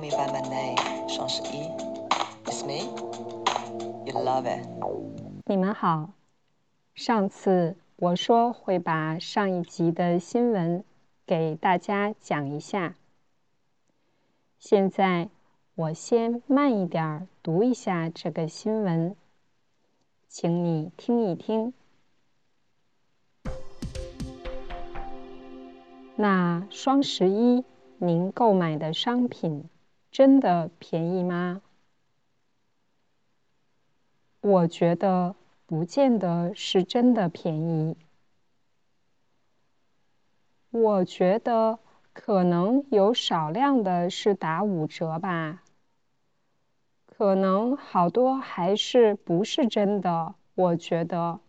me by my name, 双十一。It's me. You love it. 你们好，上次我说会把上一集的新闻给大家讲一下，现在我先慢一点儿读一下这个新闻，请你听一听。那双十一您购买的商品真的便宜吗？我觉得不见得是真的便宜。我觉得可能有少量的是打五折吧，可能好多还是不是真的。我觉得。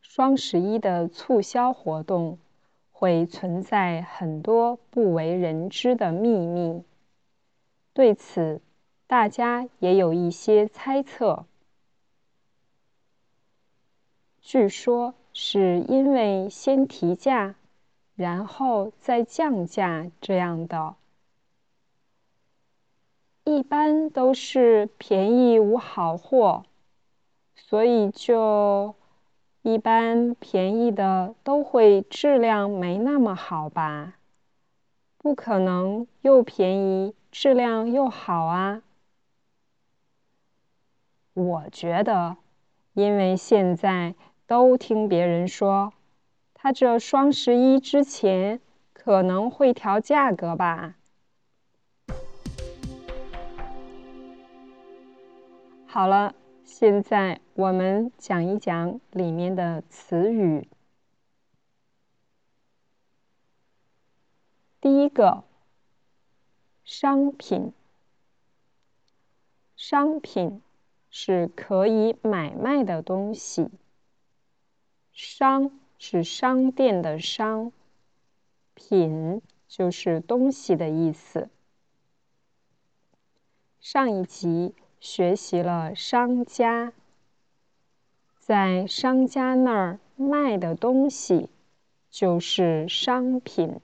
双十一的促销活动会存在很多不为人知的秘密，对此大家也有一些猜测。据说是因为先提价，然后再降价这样的，一般都是便宜无好货，所以就。一般便宜的都会质量没那么好吧？不可能又便宜质量又好啊！我觉得，因为现在都听别人说，他这双十一之前可能会调价格吧。好了。现在我们讲一讲里面的词语。第一个，商品。商品是可以买卖的东西。商是商店的商，品就是东西的意思。上一集。学习了商家，在商家那儿卖的东西就是商品。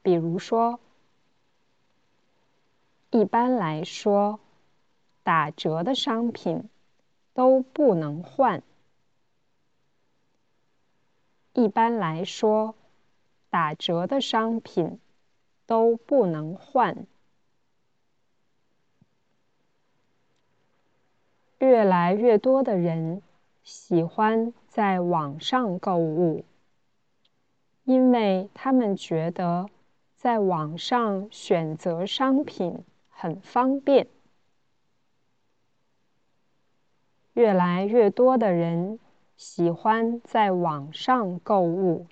比如说，一般来说，打折的商品都不能换。一般来说，打折的商品。都不能换。越来越多的人喜欢在网上购物，因为他们觉得在网上选择商品很方便。越来越多的人喜欢在网上购物，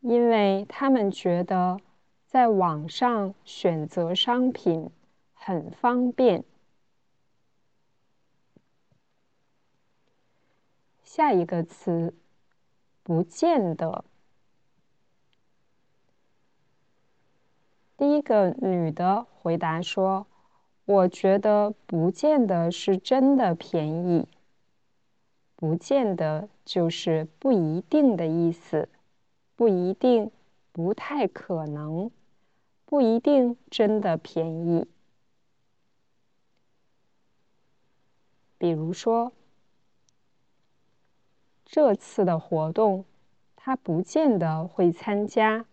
因为他们觉得。在网上选择商品很方便。下一个词，不见得。第一个女的回答说：“我觉得不见得是真的便宜。不见得就是不一定的意思，不一定，不太可能。”不一定真的便宜。比如说，这次的活动，他不见得会参加。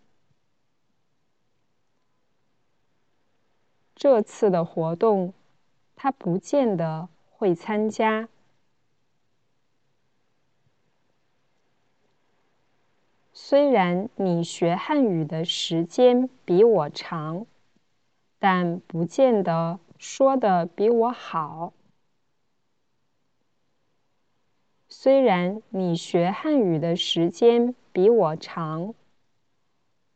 这次的活动，他不见得会参加。虽然你学汉语的时间比我长，但不见得说的比我好。虽然你学汉语的时间比我长，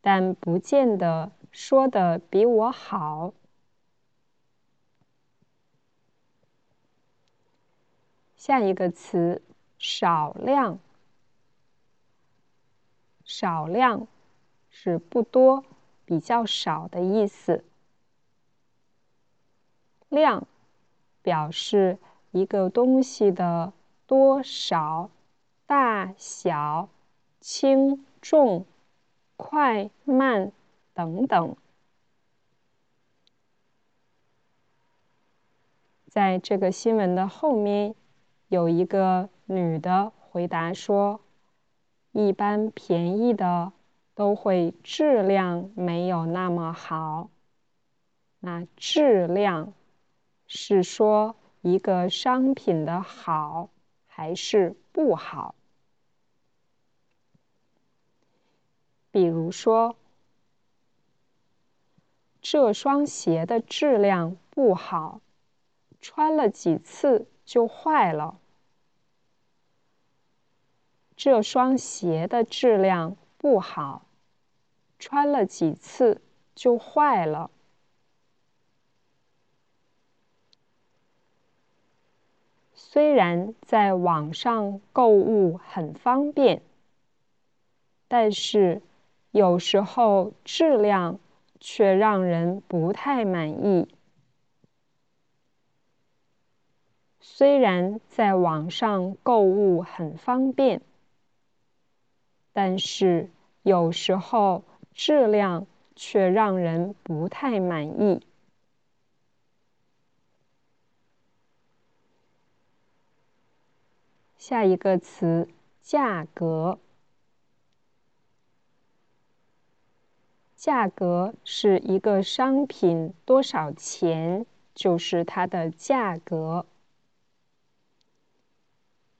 但不见得说的比我好。下一个词，少量。少量是不多、比较少的意思。量表示一个东西的多少大小、轻重、快慢等等。在这个新闻的后面，有一个女的回答说：“一般便宜的都会质量没有那么好。那质量是说一个商品的好还是不好？比如说，这双鞋的质量不好。”穿了几次就坏了。这双鞋的质量不好，穿了几次就坏了。虽然在网上购物很方便，但是有时候质量却让人不太满意。虽然在网上购物很方便，但是有时候质量却让人不太满意。下一个词，价格。价格是一个商品多少钱，就是它的价格。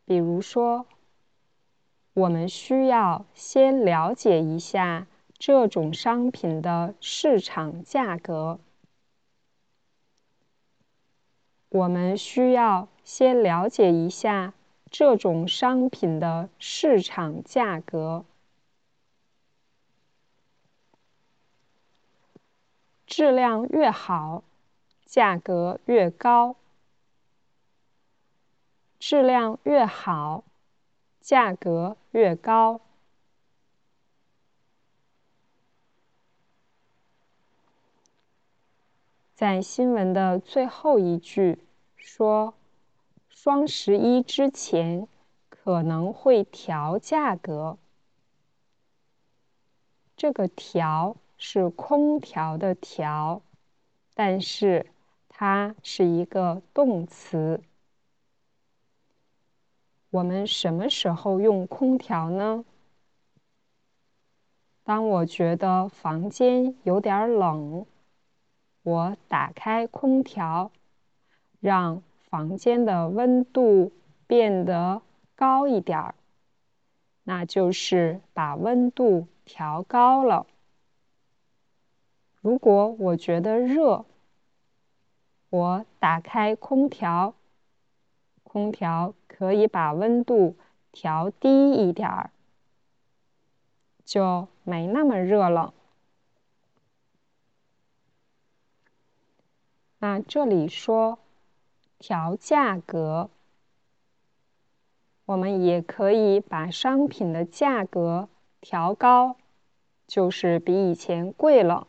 比如说，我们需要先了解一下这种商品的市场价格。我们需要先了解一下这种商品的市场价格。质量越好，价格越高。质量越好，价格越高。在新闻的最后一句说，双十一之前可能会调价格。这个“调”是空调的“调”，但是它是一个动词。我们什么时候用空调呢？当我觉得房间有点冷，我打开空调，让房间的温度变得高一点儿，那就是把温度调高了。如果我觉得热，我打开空调，空调。可以把温度调低一点儿，就没那么热了。那这里说调价格，我们也可以把商品的价格调高，就是比以前贵了；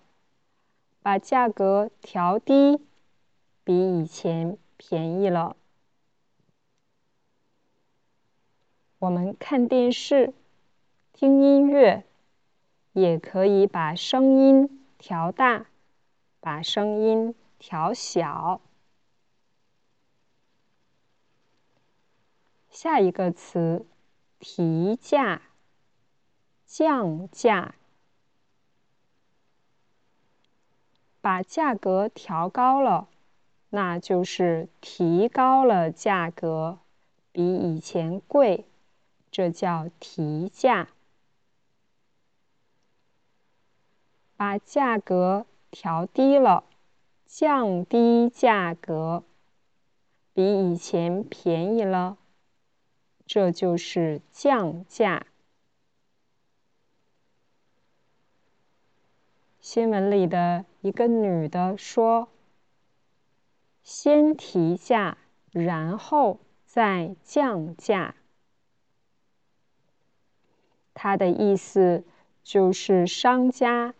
把价格调低，比以前便宜了。我们看电视、听音乐，也可以把声音调大，把声音调小。下一个词，提价、降价，把价格调高了，那就是提高了价格，比以前贵。这叫提价，把价格调低了，降低价格，比以前便宜了，这就是降价。新闻里的一个女的说：“先提价，然后再降价。”它的意思就是商家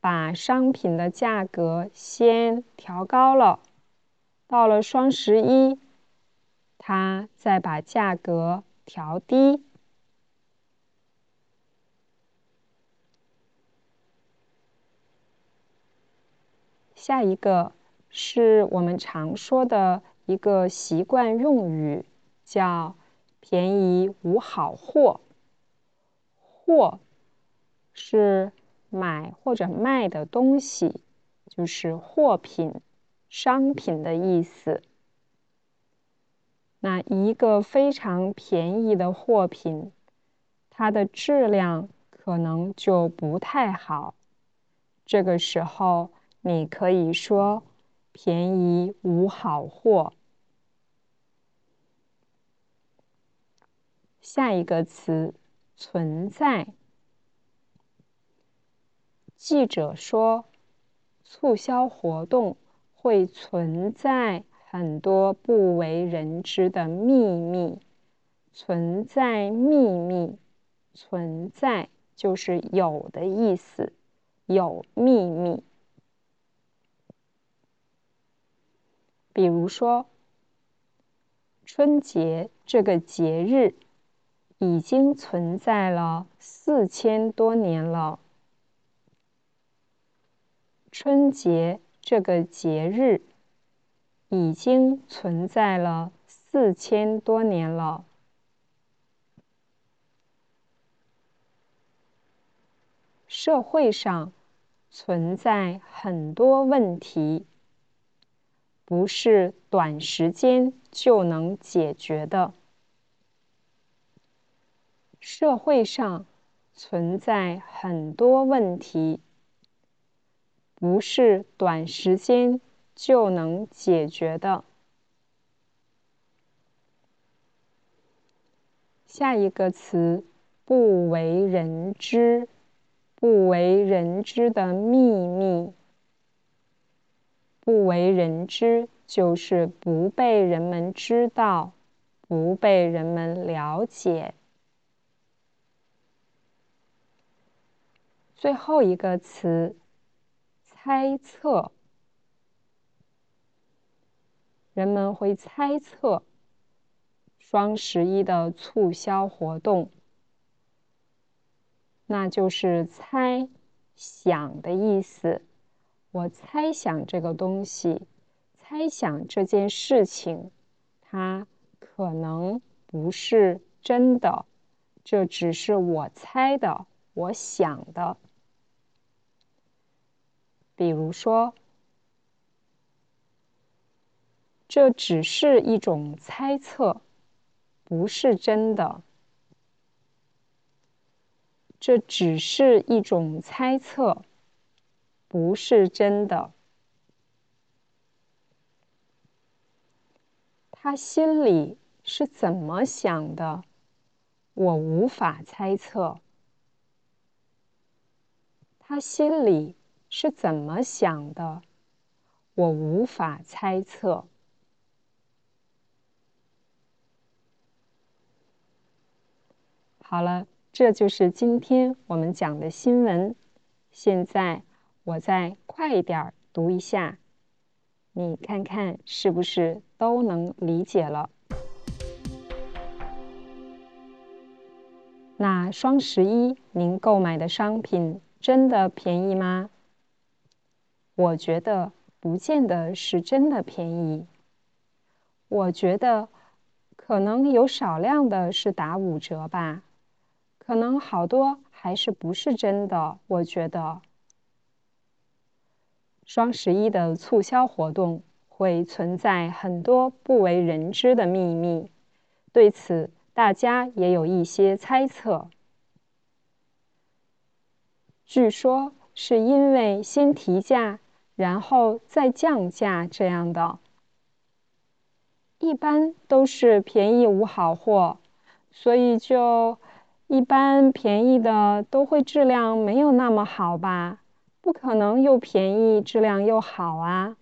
把商品的价格先调高了到了双十一他再把价格调低。下一个是我们常说的一个习惯用语叫便宜无好货。货是买或者卖的东西，就是货品、商品的意思。那一个非常便宜的货品，它的质量可能就不太好。这个时候，你可以说“便宜无好货”。下一个词“存在”。记者说，促销活动会存在很多不为人知的秘密。存在秘密，存在就是有的意思。有秘密，比如说，春节这个节日已经存在了四千多年了。春节这个节日已经存在了四千多年了。社会上存在很多问题，不是短时间就能解决的。社会上存在很多问题，不是短时间就能解决的。下一个词，不为人知。不为人知的秘密，不为人知就是不被人们知道，不被人们了解。最后一个词，猜测，人们会猜测双十一的促销活动。那就是猜想的意思。我猜想这个东西，猜想这件事情，它可能不是真的，这只是我猜的，我想的。比如说，这只是一种猜测，不是真的。这只是一种猜测，不是真的。他心里是怎么想的，我无法猜测。他心里是怎么想的，我无法猜测。好了。这就是今天我们讲的新闻。现在我再快一点读一下，你看看是不是都能理解了？那双十一您购买的商品真的便宜吗？我觉得不见得是真的便宜。我觉得可能有少量的是打五折吧。可能好多还是不是真的？我觉得双十一的促销活动会存在很多不为人知的秘密，对此大家也有一些猜测。据说是因为先提价，然后再降价这样的，一般都是便宜无好货，所以就。一般便宜的都会质量没有那么好吧？不可能又便宜质量又好啊！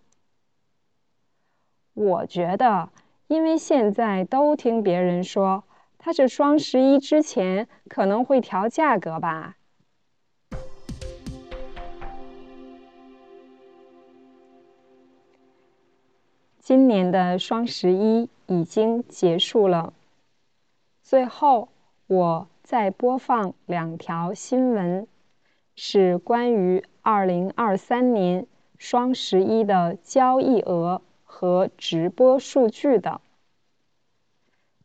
我觉得，因为现在都听别人说，它是双十一之前可能会调价格吧。今年的双十一已经结束了，最后我。再播放两条新闻，是关于二零二三年双十一的交易额和直播数据的。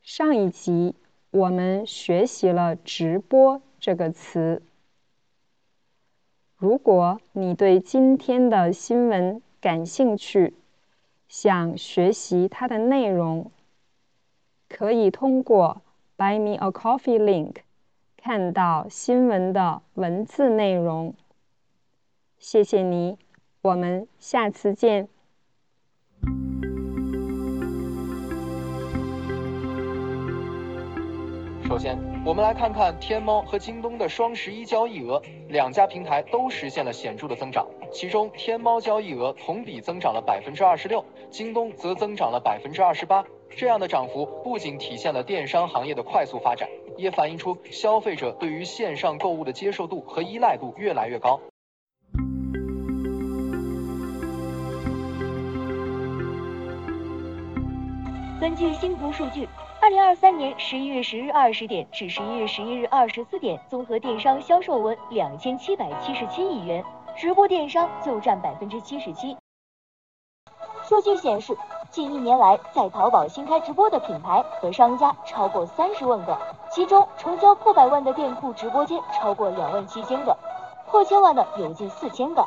上一集我们学习了“直播”这个词。如果你对今天的新闻感兴趣，想学习它的内容，可以通过 Buy Me a Coffee link 看到新闻的文字内容。谢谢你，我们下次见。首先，我们来看看天猫和京东的双十一交易额，两家平台都实现了显著的增长。其中，天猫交易额同比增长了百分之二十六，京东则增长了百分之二十八。这样的涨幅不仅体现了电商行业的快速发展，也反映出消费者对于线上购物的接受度和依赖度越来越高。根据新图数据。二零二三年十一月十日二十点至十一月十一日二十四点，综合电商销售额两千七百七十七亿元，直播电商就占百分之七十七。数据显示，近一年来在淘宝新开直播的品牌和商家超过三十万个，其中成交破百万的店铺直播间超过两万七千个，破千万的有近四千个。